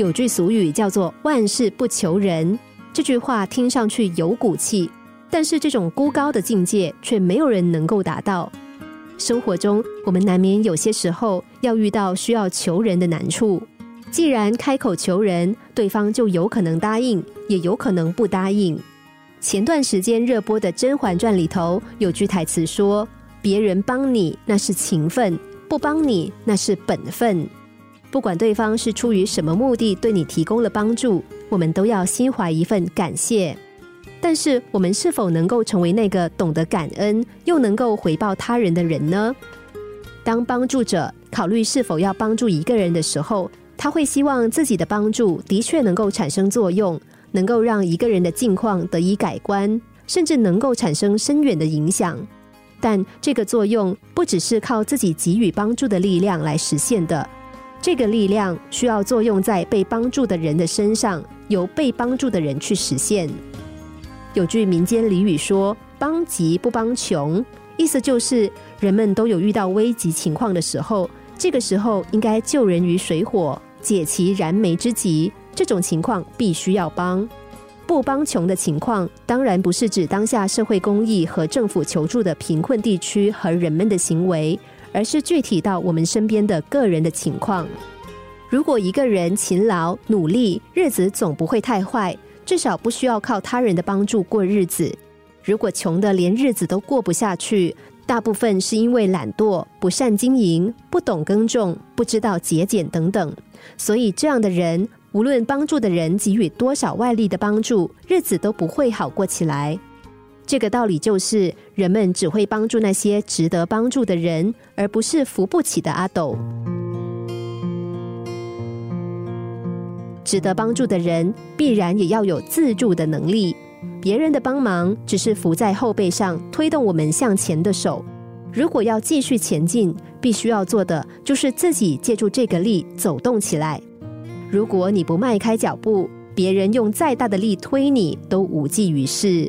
有句俗语叫做“万事不求人”，这句话听上去有骨气，但是这种孤高的境界却没有人能够达到。生活中，我们难免有些时候要遇到需要求人的难处。既然开口求人，对方就有可能答应，也有可能不答应。前段时间热播的《甄嬛传》里头有句台词说：“别人帮你那是情分，不帮你那是本分。”不管对方是出于什么目的对你提供了帮助，我们都要心怀一份感谢。但是，我们是否能够成为那个懂得感恩又能够回报他人的人呢？当帮助者考虑是否要帮助一个人的时候，他会希望自己的帮助的确能够产生作用，能够让一个人的境况得以改观，甚至能够产生深远的影响。但这个作用不只是靠自己给予帮助的力量来实现的。这个力量需要作用在被帮助的人的身上，由被帮助的人去实现。有句民间俚语说：“帮急不帮穷”，意思就是人们都有遇到危急情况的时候，这个时候应该救人于水火，解其燃眉之急。这种情况必须要帮。不帮穷的情况，当然不是指当下社会公益和政府求助的贫困地区和人们的行为。而是具体到我们身边的个人的情况。如果一个人勤劳努力，日子总不会太坏，至少不需要靠他人的帮助过日子。如果穷的连日子都过不下去，大部分是因为懒惰、不善经营、不懂耕种、不知道节俭等等。所以这样的人，无论帮助的人给予多少外力的帮助，日子都不会好过起来。这个道理就是，人们只会帮助那些值得帮助的人，而不是扶不起的阿斗。值得帮助的人，必然也要有自助的能力。别人的帮忙只是扶在后背上，推动我们向前的手。如果要继续前进，必须要做的就是自己借助这个力走动起来。如果你不迈开脚步，别人用再大的力推你，都无济于事。